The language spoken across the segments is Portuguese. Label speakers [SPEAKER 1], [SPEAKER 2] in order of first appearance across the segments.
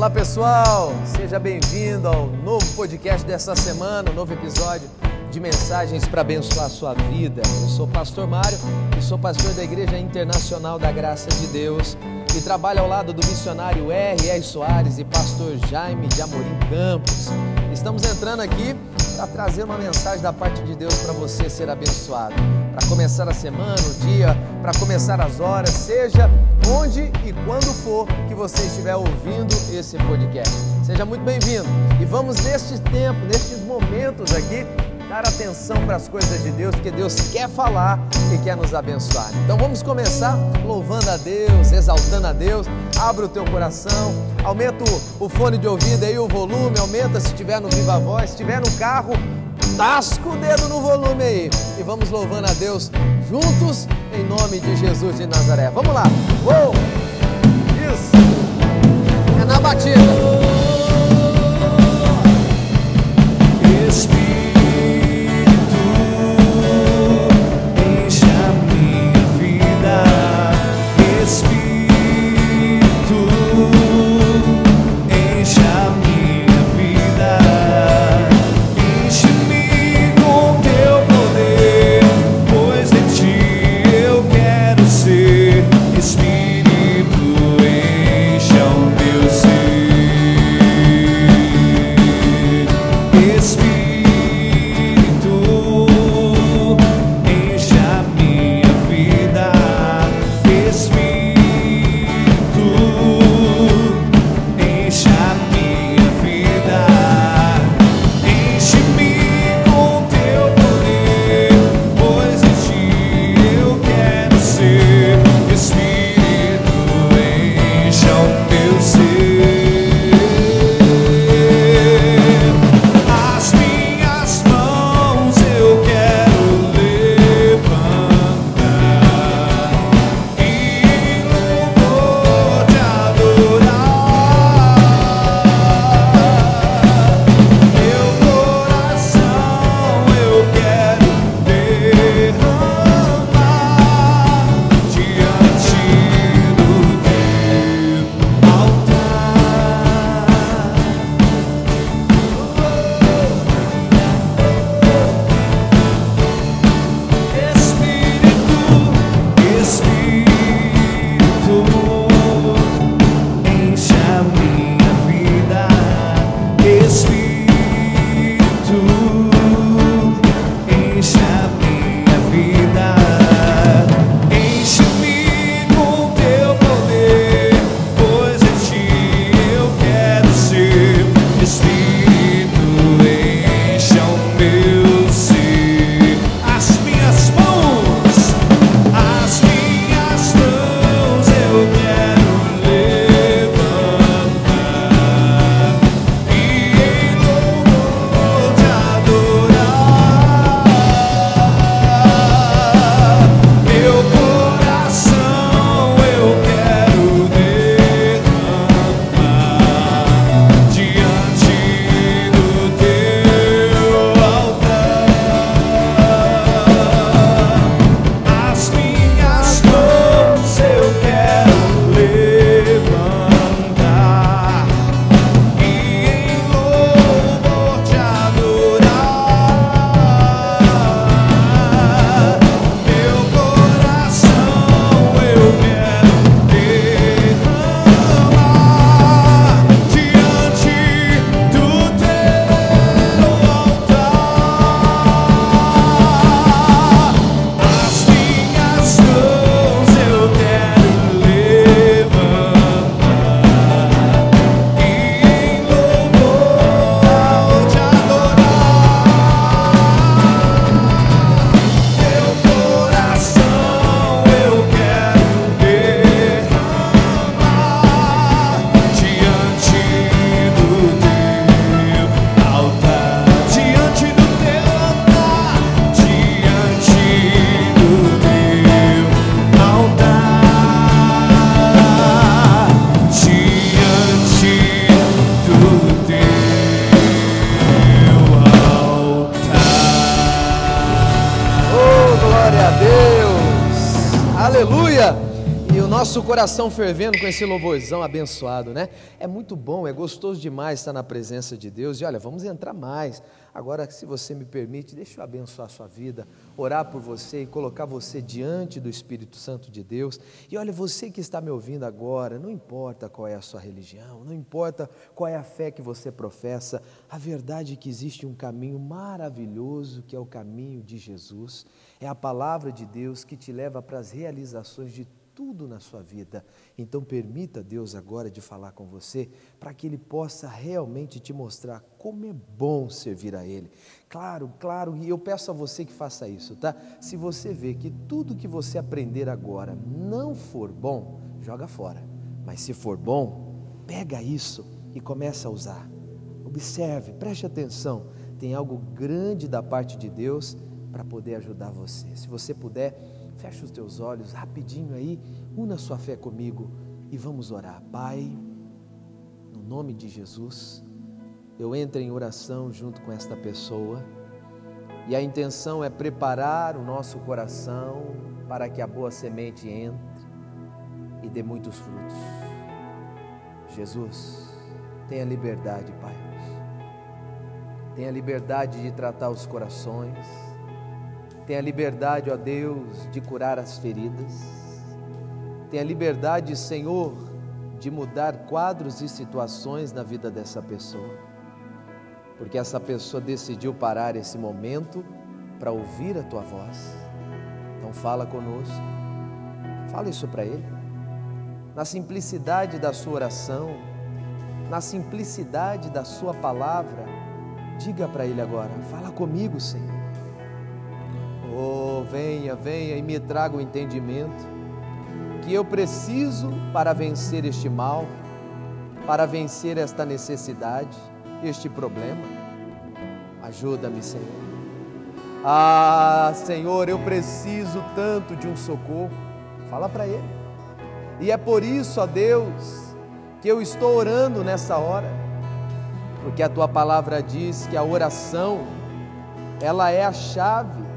[SPEAKER 1] Olá pessoal, seja bem-vindo ao novo podcast dessa semana, um novo episódio de mensagens para abençoar a sua vida. Eu sou o pastor Mário e sou pastor da Igreja Internacional da Graça de Deus e trabalho ao lado do missionário R.R. Soares e pastor Jaime de Amorim Campos. Estamos entrando aqui para trazer uma mensagem da parte de Deus para você ser abençoado. Para começar a semana, o dia, para começar as horas, seja onde e quando for que você estiver ouvindo esse podcast. Seja muito bem-vindo. E vamos neste tempo, nestes momentos aqui, dar atenção para as coisas de Deus, porque Deus quer falar e quer nos abençoar. Então vamos começar louvando a Deus, exaltando a Deus. Abra o teu coração, aumenta o fone de ouvido aí, o volume, aumenta se estiver no viva voz, se estiver no carro, tasca o dedo no volume aí. E vamos louvando a Deus juntos em nome de Jesus de Nazaré. Vamos lá. Uou! Isso. É na batida.
[SPEAKER 2] E coração fervendo com esse louvorzão abençoado, né? É muito bom, é gostoso demais estar na presença de Deus. E olha, vamos entrar mais. Agora, se você me permite, deixa eu abençoar a sua vida, orar por você e colocar você diante do Espírito Santo de Deus. E olha, você que está me ouvindo agora, não importa qual é a sua religião, não importa qual é a fé que você professa, a verdade é que existe um caminho maravilhoso que é o caminho de Jesus. É a palavra de Deus que te leva para as realizações de tudo na sua vida. Então permita Deus agora de falar com você para que ele possa realmente te mostrar como é bom servir a ele. Claro, claro, e eu peço a você que faça isso, tá? Se você vê que tudo que você aprender agora não for bom, joga fora. Mas se for bom, pega isso e começa a usar. Observe, preste atenção. Tem algo grande da parte de Deus para poder ajudar você. Se você puder, Feche os teus olhos rapidinho aí, una sua fé comigo e vamos orar. Pai, no nome de Jesus, eu entro em oração junto com esta pessoa e a intenção é preparar o nosso coração para que a boa semente entre e dê muitos frutos. Jesus, tenha liberdade, Pai. Tenha liberdade de tratar os corações Tenha liberdade, ó Deus, de curar as feridas. Tenha liberdade, Senhor, de mudar quadros e situações na vida dessa pessoa. Porque essa pessoa decidiu parar esse momento para ouvir a tua voz. Então fala conosco. Fala isso para ele. Na simplicidade da sua oração, na simplicidade da sua palavra, diga para ele agora: fala comigo, Senhor. Oh, venha, venha e me traga o entendimento que eu preciso para vencer este mal, para vencer esta necessidade, este problema. Ajuda-me, Senhor. Ah, Senhor, eu preciso tanto de um socorro. Fala para Ele. E é por isso, ó Deus, que eu estou orando nessa hora, porque a tua palavra diz que a oração, ela é a chave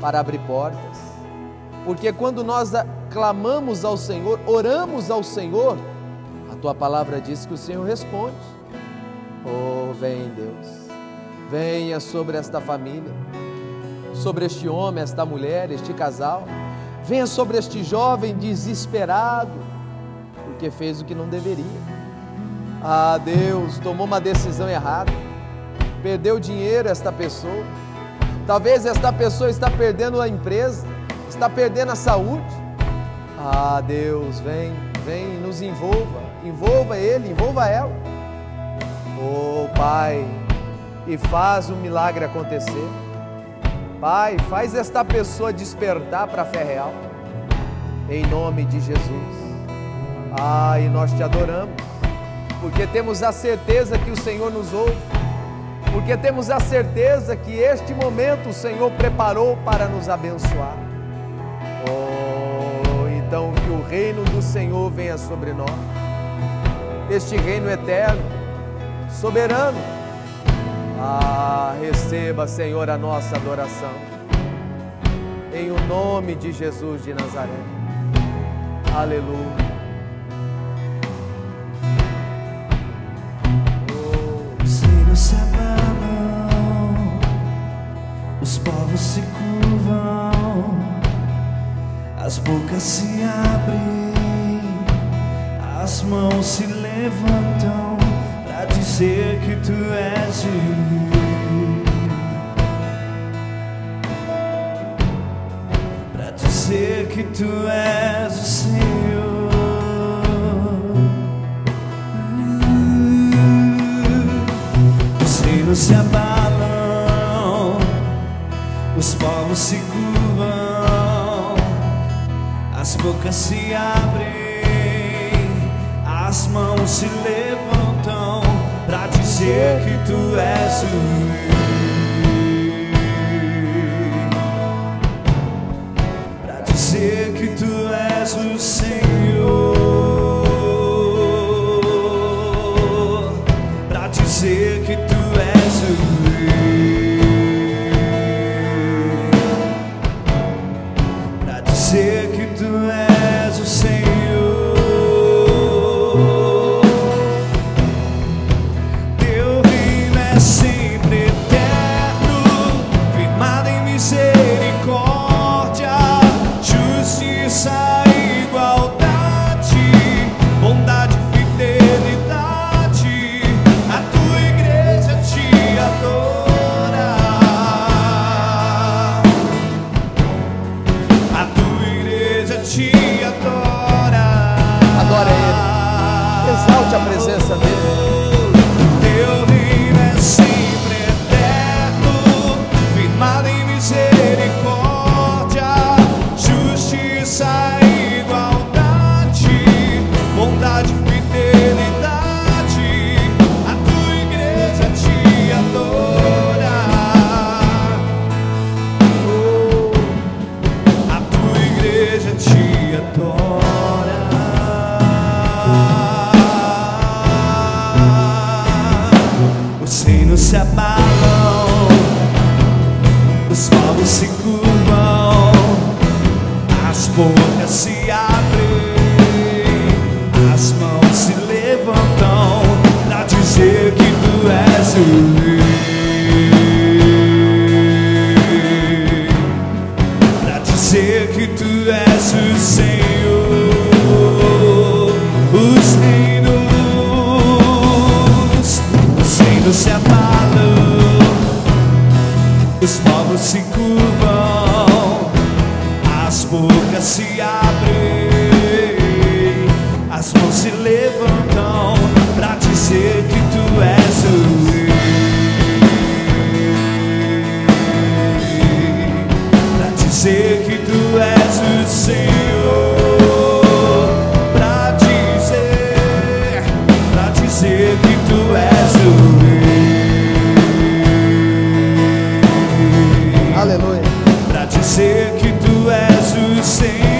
[SPEAKER 2] para abrir portas. Porque quando nós clamamos ao Senhor, oramos ao Senhor, a tua palavra diz que o Senhor responde. Oh, vem Deus, venha sobre esta família, sobre este homem, esta mulher, este casal, venha sobre este jovem desesperado, porque fez o que não deveria. Ah, Deus, tomou uma decisão errada, perdeu dinheiro esta pessoa Talvez esta pessoa está perdendo a empresa, está perdendo a saúde. Ah, Deus, vem, vem, nos envolva, envolva ele, envolva ela. Oh, Pai, e faz o milagre acontecer. Pai, faz esta pessoa despertar para a fé real. Em nome de Jesus. Ah, e nós te adoramos, porque temos a certeza que o Senhor nos ouve porque temos a certeza que este momento o Senhor preparou para nos abençoar. Oh, então que o reino do Senhor venha sobre nós, este reino eterno, soberano. Ah, receba, Senhor, a nossa adoração, em o nome de Jesus de Nazaré. Aleluia.
[SPEAKER 1] Os povos se curvam, as bocas se abrem, as mãos se levantam para dizer que tu és o para dizer que tu és o Senhor. Se abalam os povos se curvam, as bocas se abrem, as mãos se levantam para dizer que tu és o rei. Para dizer que tu és o Senhor. Dizer que tu és o Senhor.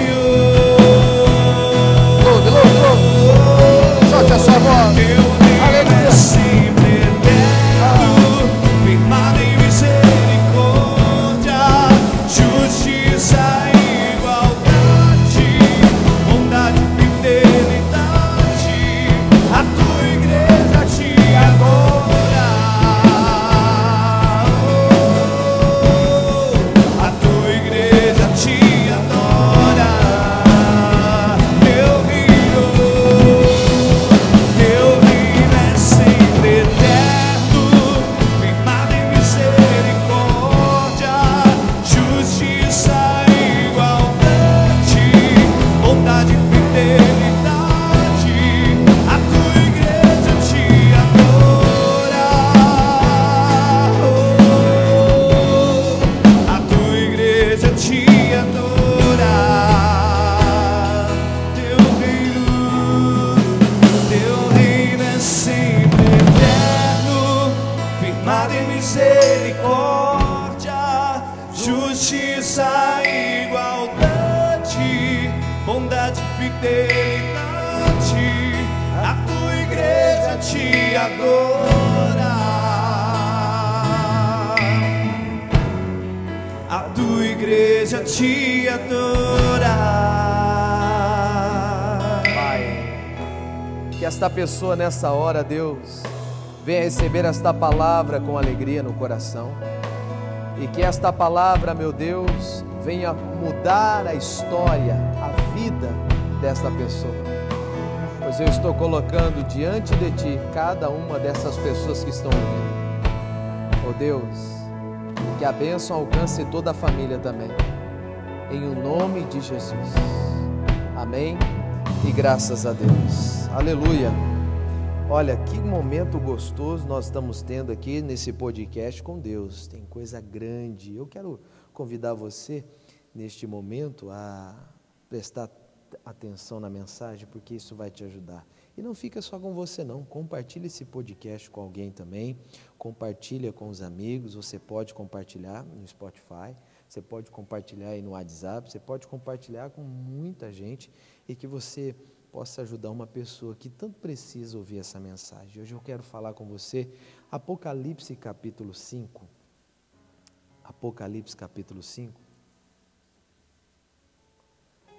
[SPEAKER 1] Fidelidade. A tua igreja te adora. A tua igreja te adora.
[SPEAKER 2] Pai, que esta pessoa nessa hora, Deus, venha receber esta palavra com alegria no coração. E que esta palavra, meu Deus, venha mudar a história, a vida desta pessoa. Pois eu estou colocando diante de ti cada uma dessas pessoas que estão ouvindo. Oh Deus, que a bênção alcance toda a família também. Em o nome de Jesus. Amém. E graças a Deus. Aleluia. Olha, que momento gostoso nós estamos tendo aqui nesse podcast com Deus. Tem coisa grande. Eu quero convidar você neste momento a prestar atenção na mensagem, porque isso vai te ajudar. E não fica só com você não, compartilhe esse podcast com alguém também, compartilha com os amigos, você pode compartilhar no Spotify, você pode compartilhar aí no WhatsApp, você pode compartilhar com muita gente e que você possa ajudar uma pessoa que tanto precisa ouvir essa mensagem. Hoje eu quero falar com você Apocalipse capítulo 5. Apocalipse capítulo 5.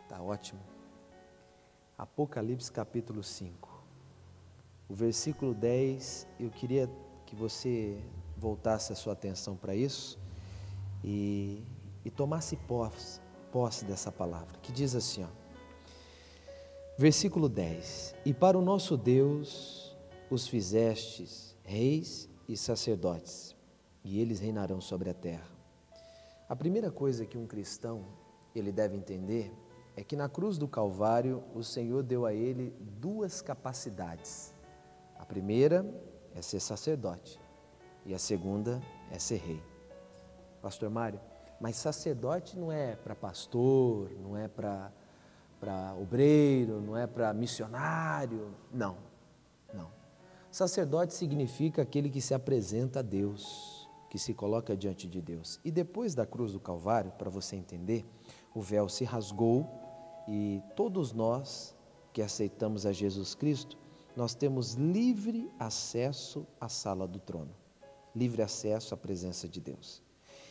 [SPEAKER 2] Tá ótimo. Apocalipse capítulo 5. O versículo 10, eu queria que você voltasse a sua atenção para isso e, e tomasse posse, posse dessa palavra, que diz assim, ó. Versículo 10: E para o nosso Deus os fizestes reis e sacerdotes, e eles reinarão sobre a terra. A primeira coisa que um cristão ele deve entender é que na cruz do Calvário o Senhor deu a ele duas capacidades. A primeira é ser sacerdote e a segunda é ser rei. Pastor Mário, mas sacerdote não é para pastor, não é para obreiro, não é para missionário. Não, não. Sacerdote significa aquele que se apresenta a Deus, que se coloca diante de Deus. E depois da cruz do Calvário, para você entender, o véu se rasgou e todos nós que aceitamos a Jesus Cristo, nós temos livre acesso à sala do trono, livre acesso à presença de Deus.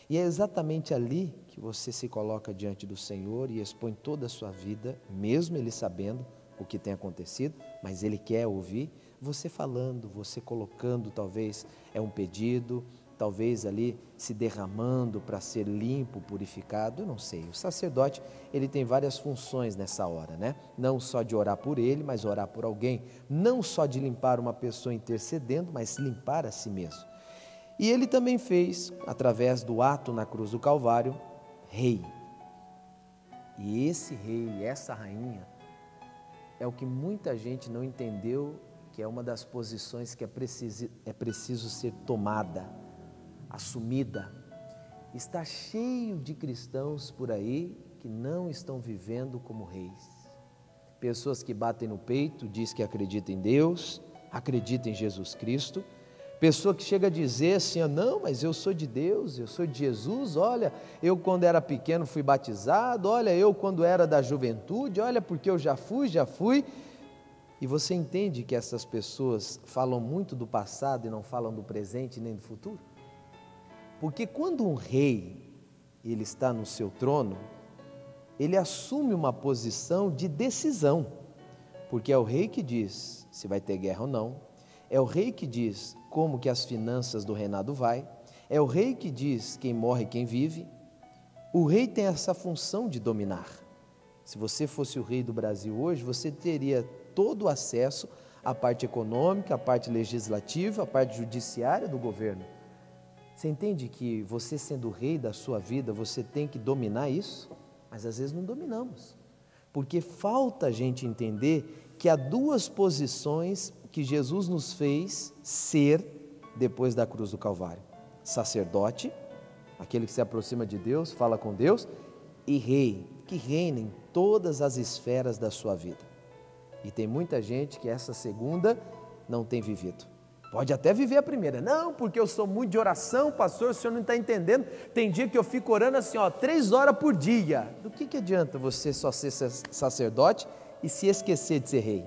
[SPEAKER 2] E é exatamente ali que você se coloca diante do Senhor e expõe toda a sua vida, mesmo Ele sabendo o que tem acontecido, mas Ele quer ouvir você falando, você colocando, talvez é um pedido, talvez ali se derramando para ser limpo, purificado, eu não sei. O sacerdote, ele tem várias funções nessa hora, né? Não só de orar por ele, mas orar por alguém, não só de limpar uma pessoa intercedendo, mas limpar a si mesmo. E ele também fez, através do ato na cruz do Calvário, rei. E esse rei, essa rainha, é o que muita gente não entendeu que é uma das posições que é preciso, é preciso ser tomada, assumida. Está cheio de cristãos por aí que não estão vivendo como reis. Pessoas que batem no peito, diz que acreditam em Deus, acreditam em Jesus Cristo, Pessoa que chega a dizer assim: não, mas eu sou de Deus, eu sou de Jesus. Olha, eu quando era pequeno fui batizado. Olha, eu quando era da juventude. Olha, porque eu já fui, já fui. E você entende que essas pessoas falam muito do passado e não falam do presente nem do futuro? Porque quando um rei ele está no seu trono, ele assume uma posição de decisão, porque é o rei que diz se vai ter guerra ou não, é o rei que diz como que as finanças do reinado vai, é o rei que diz quem morre e quem vive. O rei tem essa função de dominar. Se você fosse o rei do Brasil hoje, você teria todo o acesso à parte econômica, à parte legislativa, à parte judiciária do governo. Você entende que você sendo o rei da sua vida, você tem que dominar isso? Mas às vezes não dominamos. Porque falta a gente entender que há duas posições que Jesus nos fez ser depois da cruz do Calvário: sacerdote, aquele que se aproxima de Deus, fala com Deus, e rei, que reina em todas as esferas da sua vida. E tem muita gente que essa segunda não tem vivido. Pode até viver a primeira. Não, porque eu sou muito de oração, pastor, o senhor não está entendendo. Tem dia que eu fico orando assim, ó, três horas por dia. Do que, que adianta você só ser sacerdote e se esquecer de ser rei?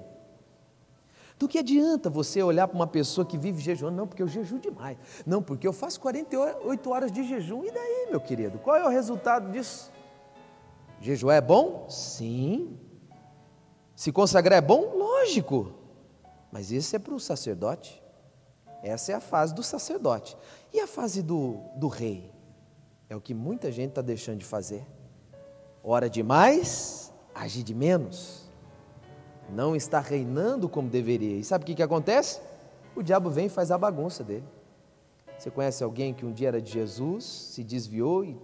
[SPEAKER 2] Do que adianta você olhar para uma pessoa que vive jejuando? Não, porque eu jejuo demais. Não, porque eu faço 48 horas de jejum. E daí, meu querido? Qual é o resultado disso? Jejuar é bom? Sim. Se consagrar é bom? Lógico. Mas isso é para o sacerdote. Essa é a fase do sacerdote. E a fase do, do rei? É o que muita gente está deixando de fazer. Ora demais, age de menos não está reinando como deveria. E sabe o que, que acontece? O diabo vem e faz a bagunça dele. Você conhece alguém que um dia era de Jesus, se desviou e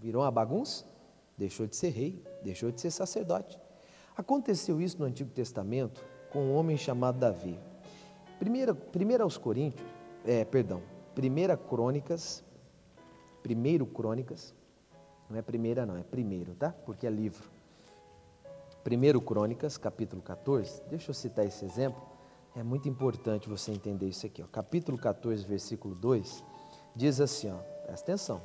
[SPEAKER 2] virou uma bagunça? Deixou de ser rei, deixou de ser sacerdote. Aconteceu isso no Antigo Testamento com um homem chamado Davi. Primeira, primeira aos Coríntios, é, perdão, primeira Crônicas, primeiro Crônicas, não é primeira não, é primeiro, tá? Porque é livro. 1 Crônicas, capítulo 14, deixa eu citar esse exemplo, é muito importante você entender isso aqui. Ó. Capítulo 14, versículo 2, diz assim, ó, presta atenção,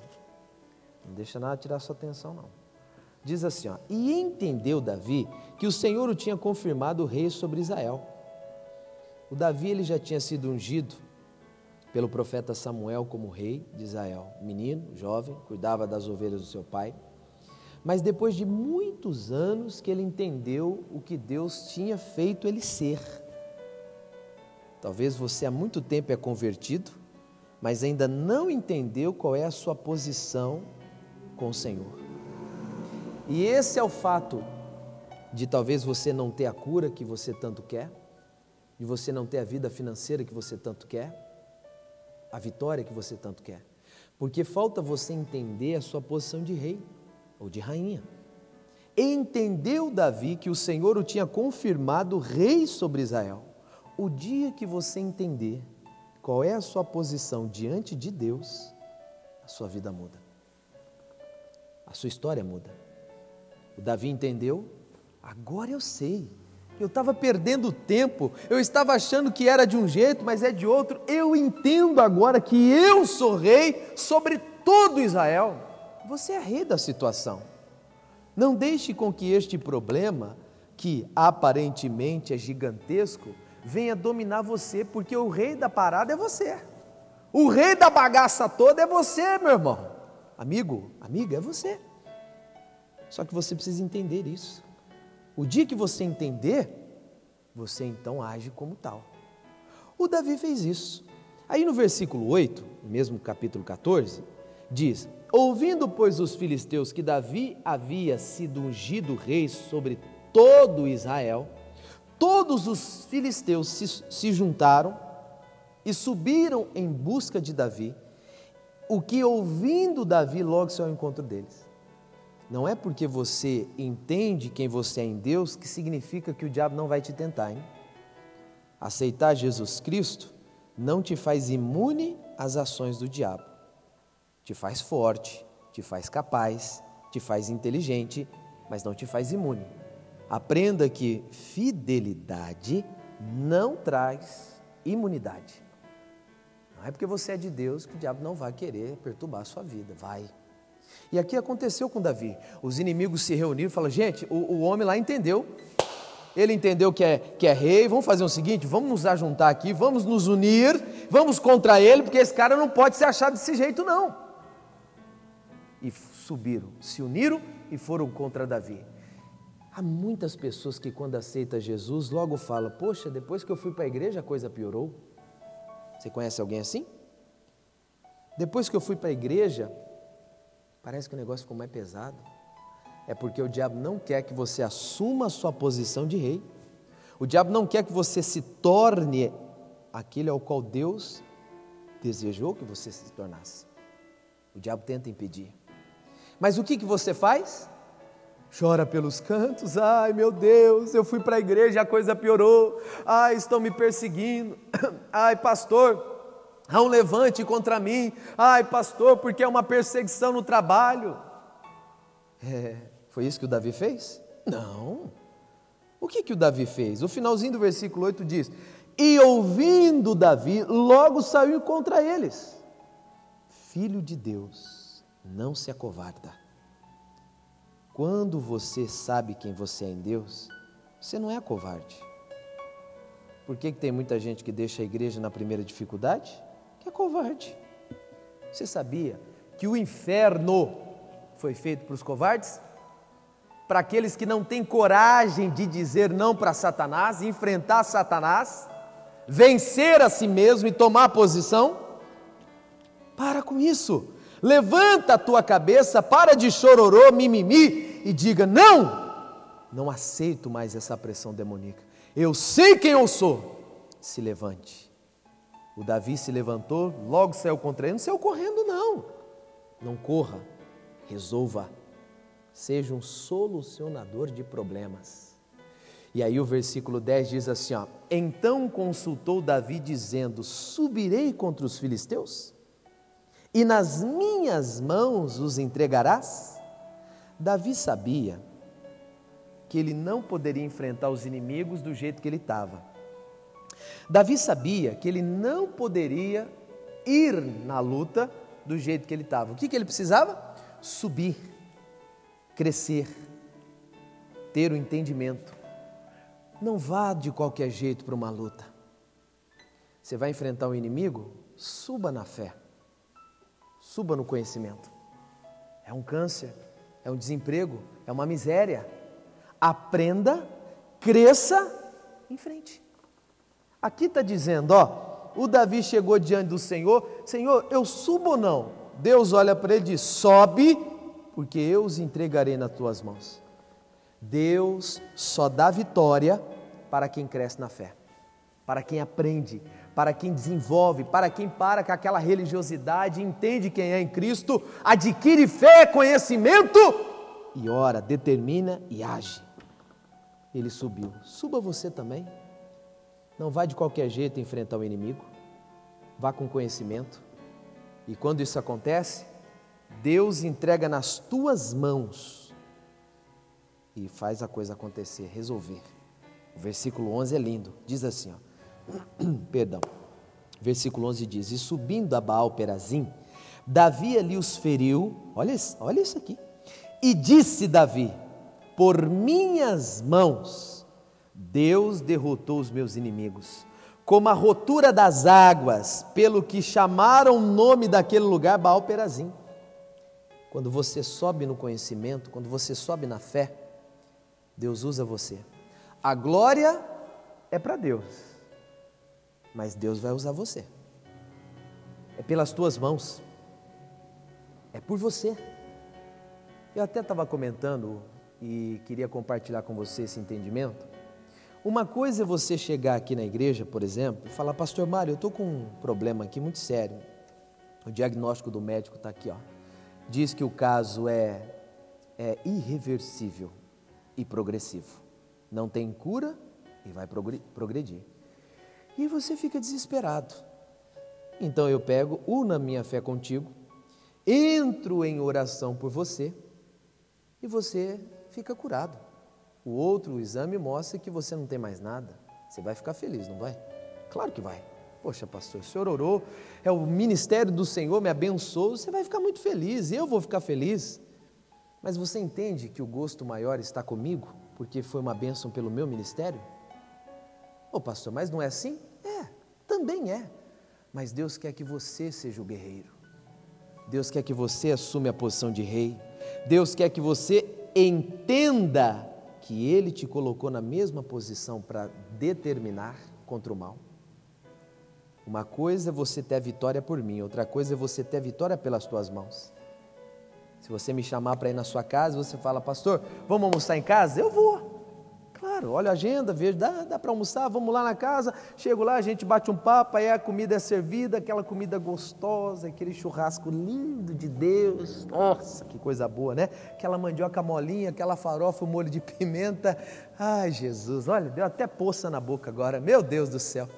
[SPEAKER 2] não deixa nada tirar sua atenção não. Diz assim, ó, e entendeu Davi que o Senhor o tinha confirmado rei sobre Israel. O Davi ele já tinha sido ungido pelo profeta Samuel como rei de Israel, menino, jovem, cuidava das ovelhas do seu pai. mas depois de muitos anos que ele entendeu o que Deus tinha feito ele ser. Talvez você há muito tempo é convertido, mas ainda não entendeu qual é a sua posição com o Senhor. E esse é o fato de talvez você não ter a cura que você tanto quer, de você não ter a vida financeira que você tanto quer, a vitória que você tanto quer. Porque falta você entender a sua posição de rei ou de rainha. Entendeu Davi que o Senhor o tinha confirmado rei sobre Israel. O dia que você entender qual é a sua posição diante de Deus, a sua vida muda. A sua história muda. O Davi entendeu, agora eu sei. Eu estava perdendo tempo, eu estava achando que era de um jeito, mas é de outro. Eu entendo agora que eu sou rei sobre todo Israel. Você é rei da situação. Não deixe com que este problema, que aparentemente é gigantesco, venha dominar você, porque o rei da parada é você. O rei da bagaça toda é você, meu irmão. Amigo, amiga, é você. Só que você precisa entender isso. O dia que você entender, você então age como tal. O Davi fez isso. Aí no versículo 8, mesmo capítulo 14, diz: Ouvindo, pois, os filisteus que Davi havia sido ungido rei sobre todo Israel, todos os filisteus se, se juntaram e subiram em busca de Davi, o que ouvindo Davi logo se ao encontro deles. Não é porque você entende quem você é em Deus que significa que o diabo não vai te tentar, hein? Aceitar Jesus Cristo não te faz imune às ações do diabo. Te faz forte, te faz capaz, te faz inteligente, mas não te faz imune. Aprenda que fidelidade não traz imunidade. Não é porque você é de Deus que o diabo não vai querer perturbar a sua vida, vai. E aqui aconteceu com Davi. Os inimigos se reuniram e falaram: gente, o, o homem lá entendeu. Ele entendeu que é, que é rei. Vamos fazer o seguinte: vamos nos ajuntar aqui, vamos nos unir, vamos contra ele, porque esse cara não pode se achar desse jeito, não. E subiram, se uniram e foram contra Davi. Há muitas pessoas que, quando aceitam Jesus, logo falam: Poxa, depois que eu fui para a igreja, a coisa piorou. Você conhece alguém assim? Depois que eu fui para a igreja, Parece que o negócio ficou mais pesado. É porque o diabo não quer que você assuma a sua posição de rei. O diabo não quer que você se torne aquele ao qual Deus desejou que você se tornasse. O diabo tenta impedir. Mas o que, que você faz? Chora pelos cantos, ai meu Deus, eu fui para a igreja a coisa piorou, ai estão me perseguindo, ai pastor, Há um levante contra mim. Ai, pastor, porque é uma perseguição no trabalho. É, foi isso que o Davi fez? Não. O que, que o Davi fez? O finalzinho do versículo 8 diz: E ouvindo Davi, logo saiu contra eles. Filho de Deus, não se acovarda. Quando você sabe quem você é em Deus, você não é covarde. Por que, que tem muita gente que deixa a igreja na primeira dificuldade? Que é covarde. Você sabia que o inferno foi feito para os covardes? Para aqueles que não têm coragem de dizer não para Satanás, enfrentar Satanás, vencer a si mesmo e tomar posição? Para com isso. Levanta a tua cabeça, para de chororô, mimimi e diga: não, não aceito mais essa pressão demoníaca. Eu sei quem eu sou. Se levante o Davi se levantou, logo saiu contra ele. Não saiu correndo, não. Não corra, resolva. Seja um solucionador de problemas. E aí o versículo 10 diz assim: ó, Então consultou Davi, dizendo: Subirei contra os filisteus? E nas minhas mãos os entregarás? Davi sabia que ele não poderia enfrentar os inimigos do jeito que ele estava Davi sabia que ele não poderia ir na luta do jeito que ele estava. O que, que ele precisava? Subir, crescer, ter o entendimento. Não vá de qualquer jeito para uma luta. Você vai enfrentar um inimigo? Suba na fé, suba no conhecimento. É um câncer, é um desemprego, é uma miséria. Aprenda, cresça em frente. Aqui está dizendo, ó, o Davi chegou diante do Senhor, Senhor, eu subo ou não? Deus olha para ele e diz: sobe, porque eu os entregarei nas tuas mãos. Deus só dá vitória para quem cresce na fé, para quem aprende, para quem desenvolve, para quem para com aquela religiosidade, entende quem é em Cristo, adquire fé, conhecimento e ora, determina e age. Ele subiu. Suba você também. Não vá de qualquer jeito enfrentar o inimigo. Vá com conhecimento. E quando isso acontece, Deus entrega nas tuas mãos e faz a coisa acontecer, resolver. O versículo 11 é lindo. Diz assim, ó. Perdão. Versículo 11 diz: E subindo a Baal Perazim, Davi ali os feriu. Olha, olha isso aqui. E disse Davi: Por minhas mãos Deus derrotou os meus inimigos, como a rotura das águas, pelo que chamaram o nome daquele lugar Baal Perazim. Quando você sobe no conhecimento, quando você sobe na fé, Deus usa você. A glória é para Deus, mas Deus vai usar você. É pelas tuas mãos, é por você. Eu até estava comentando e queria compartilhar com você esse entendimento. Uma coisa é você chegar aqui na igreja, por exemplo, e falar, Pastor Mário, eu estou com um problema aqui muito sério. O diagnóstico do médico está aqui, ó. Diz que o caso é, é irreversível e progressivo. Não tem cura e vai progredir. E você fica desesperado. Então eu pego, uno a minha fé contigo, entro em oração por você e você fica curado. O outro exame mostra que você não tem mais nada. Você vai ficar feliz, não vai? Claro que vai. Poxa, pastor, o senhor orou, é o ministério do Senhor me abençoou, você vai ficar muito feliz, eu vou ficar feliz. Mas você entende que o gosto maior está comigo, porque foi uma bênção pelo meu ministério? Ô pastor, mas não é assim? É, também é. Mas Deus quer que você seja o guerreiro. Deus quer que você assuma a posição de rei. Deus quer que você entenda que Ele te colocou na mesma posição para determinar contra o mal. Uma coisa é você ter a vitória por mim, outra coisa é você ter a vitória pelas tuas mãos. Se você me chamar para ir na sua casa, você fala, pastor, vamos almoçar em casa? Eu vou. Claro, olha a agenda, vejo, dá, dá para almoçar, vamos lá na casa. Chego lá, a gente bate um papo, aí a comida é servida, aquela comida gostosa, aquele churrasco lindo de Deus. Nossa, que coisa boa, né? Aquela mandioca molinha, aquela farofa, o molho de pimenta. Ai, Jesus, olha, deu até poça na boca agora, meu Deus do céu.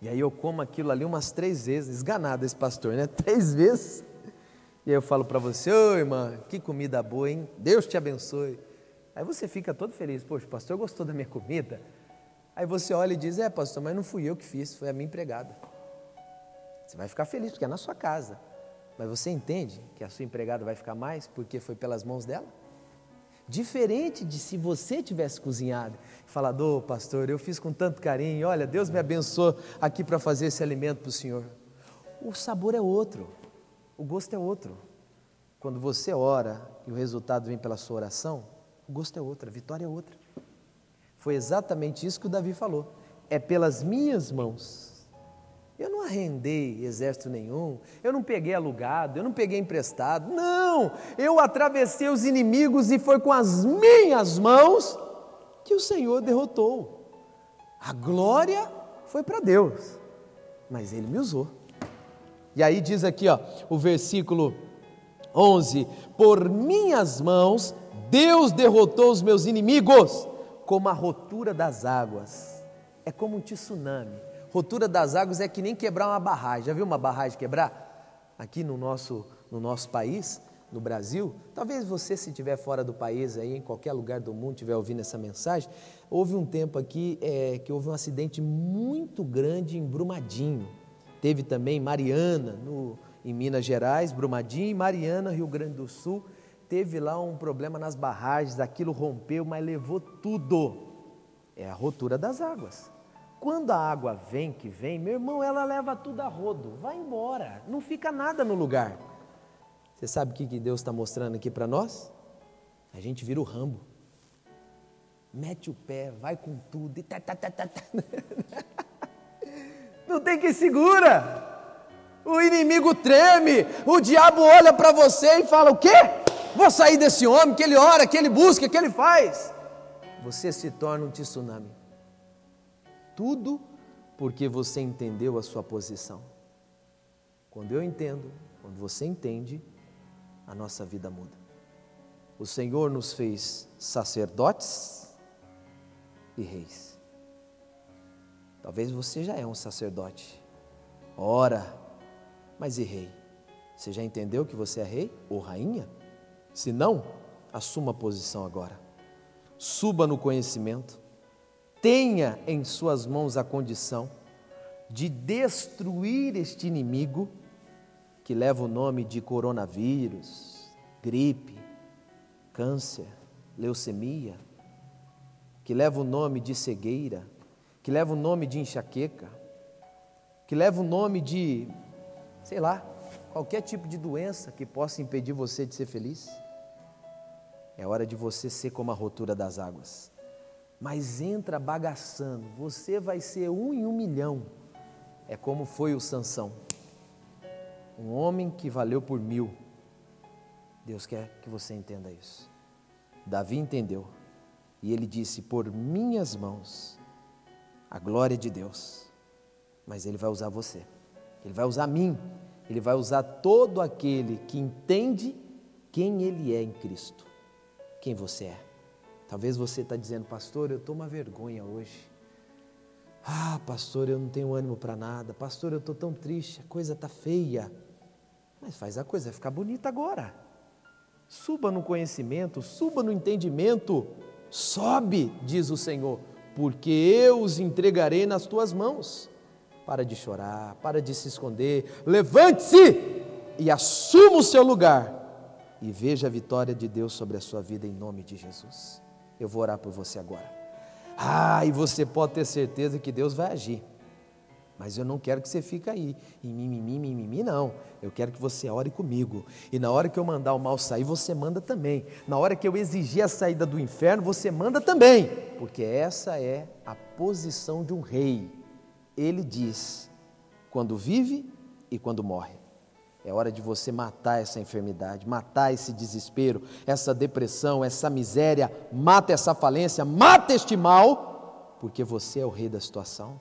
[SPEAKER 2] E aí eu como aquilo ali umas três vezes, esganado esse pastor, né? Três vezes. E aí eu falo para você, ô irmã, que comida boa, hein? Deus te abençoe. Aí você fica todo feliz, poxa, pastor gostou da minha comida. Aí você olha e diz, é pastor, mas não fui eu que fiz, foi a minha empregada. Você vai ficar feliz porque é na sua casa. Mas você entende que a sua empregada vai ficar mais porque foi pelas mãos dela? Diferente de se você tivesse cozinhado e falado, oh, pastor, eu fiz com tanto carinho, olha, Deus me abençoou aqui para fazer esse alimento para o Senhor. O sabor é outro, o gosto é outro. Quando você ora e o resultado vem pela sua oração, o gosto é outro, a vitória é outra. Foi exatamente isso que o Davi falou. É pelas minhas mãos. Eu não arrendei exército nenhum, eu não peguei alugado, eu não peguei emprestado. Não! Eu atravessei os inimigos e foi com as minhas mãos que o Senhor derrotou. A glória foi para Deus, mas Ele me usou. E aí diz aqui, ó, o versículo 11: Por minhas mãos Deus derrotou os meus inimigos como a rotura das águas. É como um tsunami. Rotura das águas é que nem quebrar uma barragem. Já viu uma barragem quebrar? Aqui no nosso, no nosso país, no Brasil, talvez você, se estiver fora do país, aí, em qualquer lugar do mundo, estiver ouvindo essa mensagem, houve um tempo aqui é, que houve um acidente muito grande em Brumadinho. Teve também Mariana, no, em Minas Gerais, Brumadinho, e Mariana, Rio Grande do Sul teve lá um problema nas barragens, aquilo rompeu, mas levou tudo. É a rotura das águas. Quando a água vem, que vem, meu irmão, ela leva tudo a rodo, vai embora, não fica nada no lugar. Você sabe o que Deus está mostrando aqui para nós? A gente vira o rambo. Mete o pé, vai com tudo e tá, tá, tá, tá, tá. Não tem quem segura. O inimigo treme, o diabo olha para você e fala: O quê? Vou sair desse homem que ele ora, que ele busca, que ele faz. Você se torna um tsunami. Tudo porque você entendeu a sua posição. Quando eu entendo, quando você entende, a nossa vida muda. O Senhor nos fez sacerdotes e reis. Talvez você já é um sacerdote, ora, mas e rei? Você já entendeu que você é rei ou rainha? Se não, assuma a posição agora. Suba no conhecimento. Tenha em suas mãos a condição de destruir este inimigo que leva o nome de coronavírus, gripe, câncer, leucemia, que leva o nome de cegueira, que leva o nome de enxaqueca, que leva o nome de, sei lá, qualquer tipo de doença que possa impedir você de ser feliz. É hora de você ser como a rotura das águas. Mas entra bagaçando, você vai ser um em um milhão. É como foi o Sansão um homem que valeu por mil. Deus quer que você entenda isso. Davi entendeu e ele disse: Por minhas mãos, a glória de Deus. Mas ele vai usar você, ele vai usar mim, ele vai usar todo aquele que entende quem ele é em Cristo, quem você é. Talvez você está dizendo, pastor, eu estou uma vergonha hoje. Ah, pastor, eu não tenho ânimo para nada. Pastor, eu estou tão triste, a coisa está feia. Mas faz a coisa ficar bonita agora. Suba no conhecimento, suba no entendimento, sobe, diz o Senhor, porque eu os entregarei nas tuas mãos. Para de chorar, para de se esconder, levante-se e assuma o seu lugar e veja a vitória de Deus sobre a sua vida em nome de Jesus. Eu vou orar por você agora. Ah, e você pode ter certeza que Deus vai agir. Mas eu não quero que você fique aí, em mimimi, mimimi, não. Eu quero que você ore comigo. E na hora que eu mandar o mal sair, você manda também. Na hora que eu exigir a saída do inferno, você manda também. Porque essa é a posição de um rei. Ele diz quando vive e quando morre. É hora de você matar essa enfermidade, matar esse desespero, essa depressão, essa miséria. Mata essa falência, mata este mal, porque você é o rei da situação.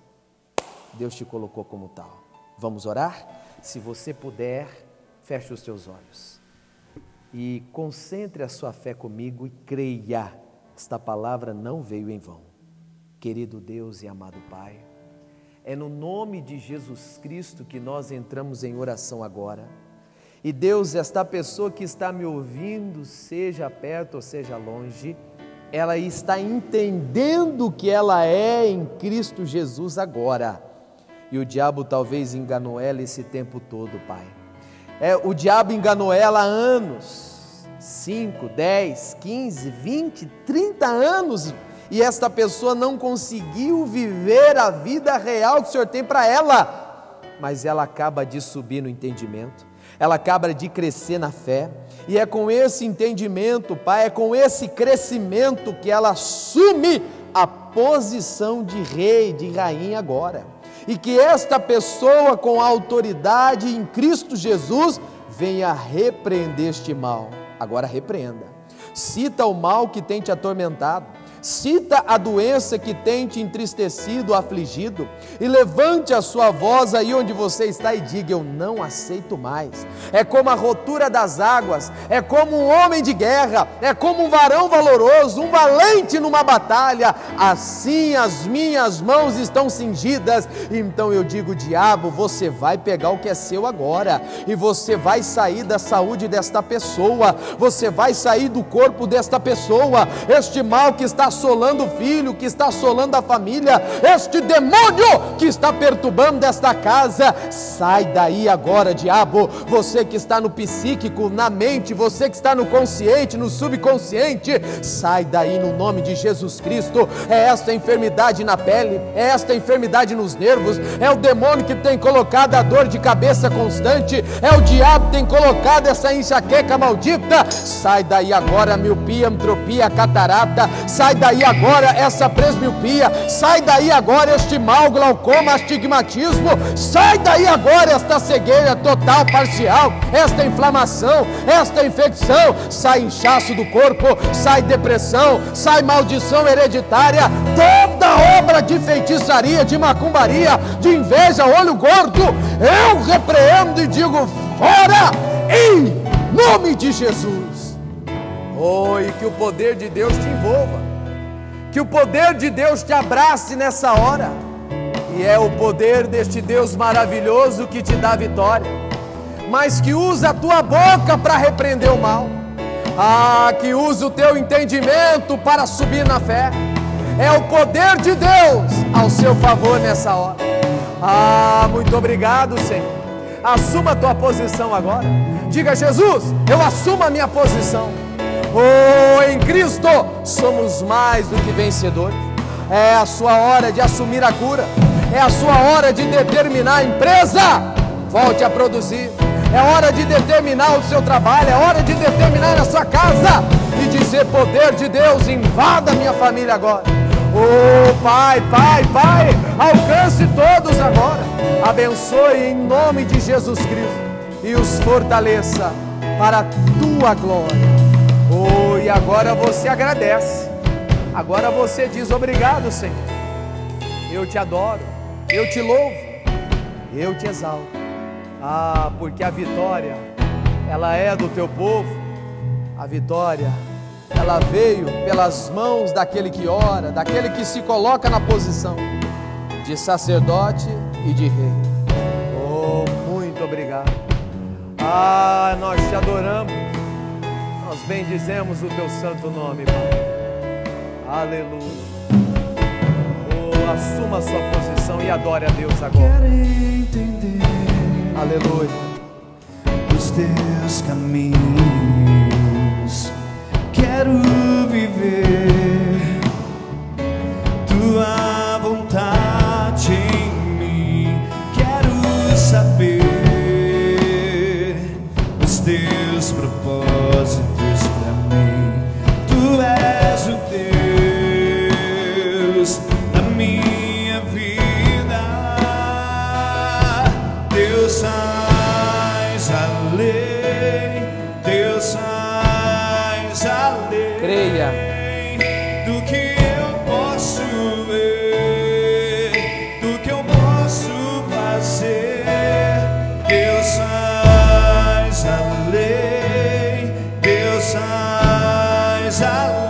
[SPEAKER 2] Deus te colocou como tal. Vamos orar? Se você puder, feche os seus olhos e concentre a sua fé comigo e creia. Esta palavra não veio em vão. Querido Deus e amado Pai, é no nome de Jesus Cristo que nós entramos em oração agora. E Deus, esta pessoa que está me ouvindo, seja perto ou seja longe, ela está entendendo que ela é em Cristo Jesus agora e o diabo talvez enganou ela esse tempo todo, Pai. É, o diabo enganou ela há anos 5, 10, 15, 20, 30 anos e esta pessoa não conseguiu viver a vida real que o Senhor tem para ela, mas ela acaba de subir no entendimento, ela acaba de crescer na fé, e é com esse entendimento, Pai, é com esse crescimento que ela assume a posição de rei, de rainha agora e que esta pessoa com autoridade em Cristo Jesus venha repreender este mal. Agora repreenda. Cita o mal que tem te atormentado Cita a doença que tem te entristecido, afligido, e levante a sua voz aí onde você está e diga: Eu não aceito mais. É como a rotura das águas, é como um homem de guerra, é como um varão valoroso, um valente numa batalha. Assim as minhas mãos estão cingidas. Então eu digo: Diabo, você vai pegar o que é seu agora, e você vai sair da saúde desta pessoa, você vai sair do corpo desta pessoa. Este mal que está assolando o filho, que está assolando a família, este demônio que está perturbando esta casa, sai daí agora, diabo. Você que está no psíquico, na mente, você que está no consciente, no subconsciente, sai daí no nome de Jesus Cristo. É esta enfermidade na pele, é esta enfermidade nos nervos, é o demônio que tem colocado a dor de cabeça constante, é o diabo que tem colocado essa enxaqueca maldita. Sai daí agora, miopia, entropia, catarata, sai daí agora essa presbiopia, sai daí agora este mal, glaucoma, astigmatismo, sai daí agora esta cegueira total, parcial, esta inflamação, esta infecção, sai inchaço do corpo, sai depressão, sai maldição hereditária, toda obra de feitiçaria, de macumbaria, de inveja, olho gordo, eu repreendo e digo fora em nome de Jesus. Oh, que o poder de Deus te envolva, que o poder de Deus te abrace nessa hora, e é o poder deste Deus maravilhoso que te dá vitória, mas que usa a tua boca para repreender o mal, ah, que usa o teu entendimento para subir na fé, é o poder de Deus ao seu favor nessa hora. Ah, muito obrigado, Senhor. Assuma a tua posição agora. Diga, Jesus, eu assumo a minha posição. Oh, em Cristo somos mais do que vencedores. É a sua hora de assumir a cura. É a sua hora de determinar a empresa. Volte a produzir. É hora de determinar o seu trabalho. É hora de determinar a sua casa. E dizer: poder de Deus, invada minha família agora. Oh, Pai, Pai, Pai, alcance todos agora. Abençoe em nome de Jesus Cristo e os fortaleça para a tua glória. E agora você agradece. Agora você diz obrigado, Senhor. Eu te adoro, eu te louvo, eu te exalto. Ah, porque a vitória, ela é do teu povo. A vitória, ela veio pelas mãos daquele que ora, daquele que se coloca na posição de sacerdote e de rei. Oh, muito obrigado. Ah, nós te adoramos. Bendizemos o teu santo nome, Pai. Aleluia. Oh, assuma a sua posição e adore a Deus agora.
[SPEAKER 1] Quero entender
[SPEAKER 2] Aleluia.
[SPEAKER 1] os teus caminhos. Quero viver Deus sais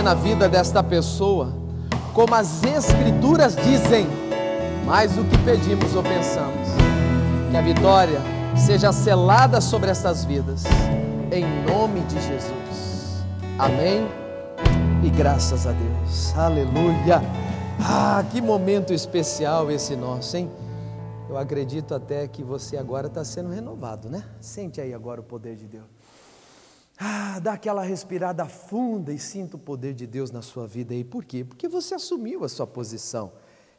[SPEAKER 1] fazer
[SPEAKER 2] na vida desta pessoa, como as Escrituras dizem, mais do que pedimos ou pensamos. Que a vitória seja selada sobre essas vidas, em nome de Jesus. Amém. E graças a Deus. Aleluia. Ah, que momento especial esse nosso, hein? Eu acredito até que você agora está sendo renovado, né? Sente aí agora o poder de Deus. Ah, dá aquela respirada funda e sinta o poder de Deus na sua vida aí. Por quê? Porque você assumiu a sua posição.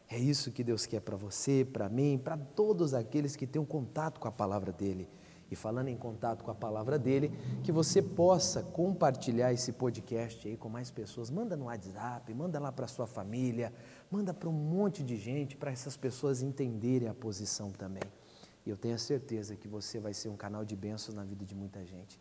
[SPEAKER 2] É isso que Deus quer para você, para mim, para todos aqueles que têm um contato com a palavra dele. E falando em contato com a palavra dele, que você possa compartilhar esse podcast aí com mais pessoas. Manda no WhatsApp, manda lá para sua família, manda para um monte de gente, para essas pessoas entenderem a posição também. E eu tenho a certeza que você vai ser um canal de bênçãos na vida de muita gente.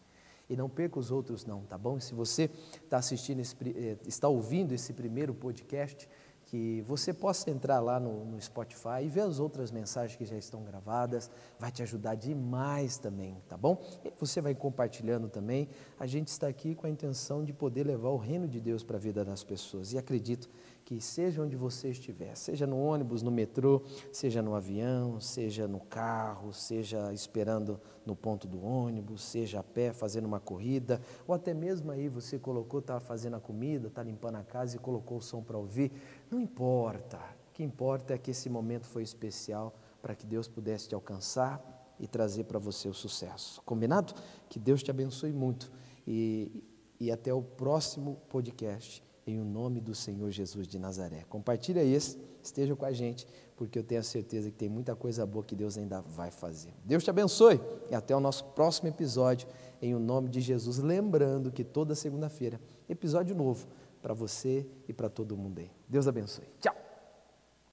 [SPEAKER 2] E não perca os outros não, tá bom? E se você está assistindo, esse, eh, está ouvindo esse primeiro podcast, que você possa entrar lá no, no Spotify e ver as outras mensagens que já estão gravadas, vai te ajudar demais também, tá bom? E você vai compartilhando também. A gente está aqui com a intenção de poder levar o reino de Deus para a vida das pessoas. E acredito que seja onde você estiver, seja no ônibus, no metrô, seja no avião, seja no carro, seja esperando no ponto do ônibus, seja a pé fazendo uma corrida, ou até mesmo aí você colocou, estava fazendo a comida, está limpando a casa e colocou o som para ouvir, não importa. O que importa é que esse momento foi especial para que Deus pudesse te alcançar e trazer para você o sucesso. Combinado? Que Deus te abençoe muito e, e até o próximo podcast em o nome do Senhor Jesus de Nazaré. Compartilha esse, esteja com a gente, porque eu tenho a certeza que tem muita coisa boa que Deus ainda vai fazer. Deus te abençoe e até o nosso próximo episódio em o nome de Jesus, lembrando que toda segunda-feira episódio novo para você e para todo mundo aí. Deus abençoe. Tchau.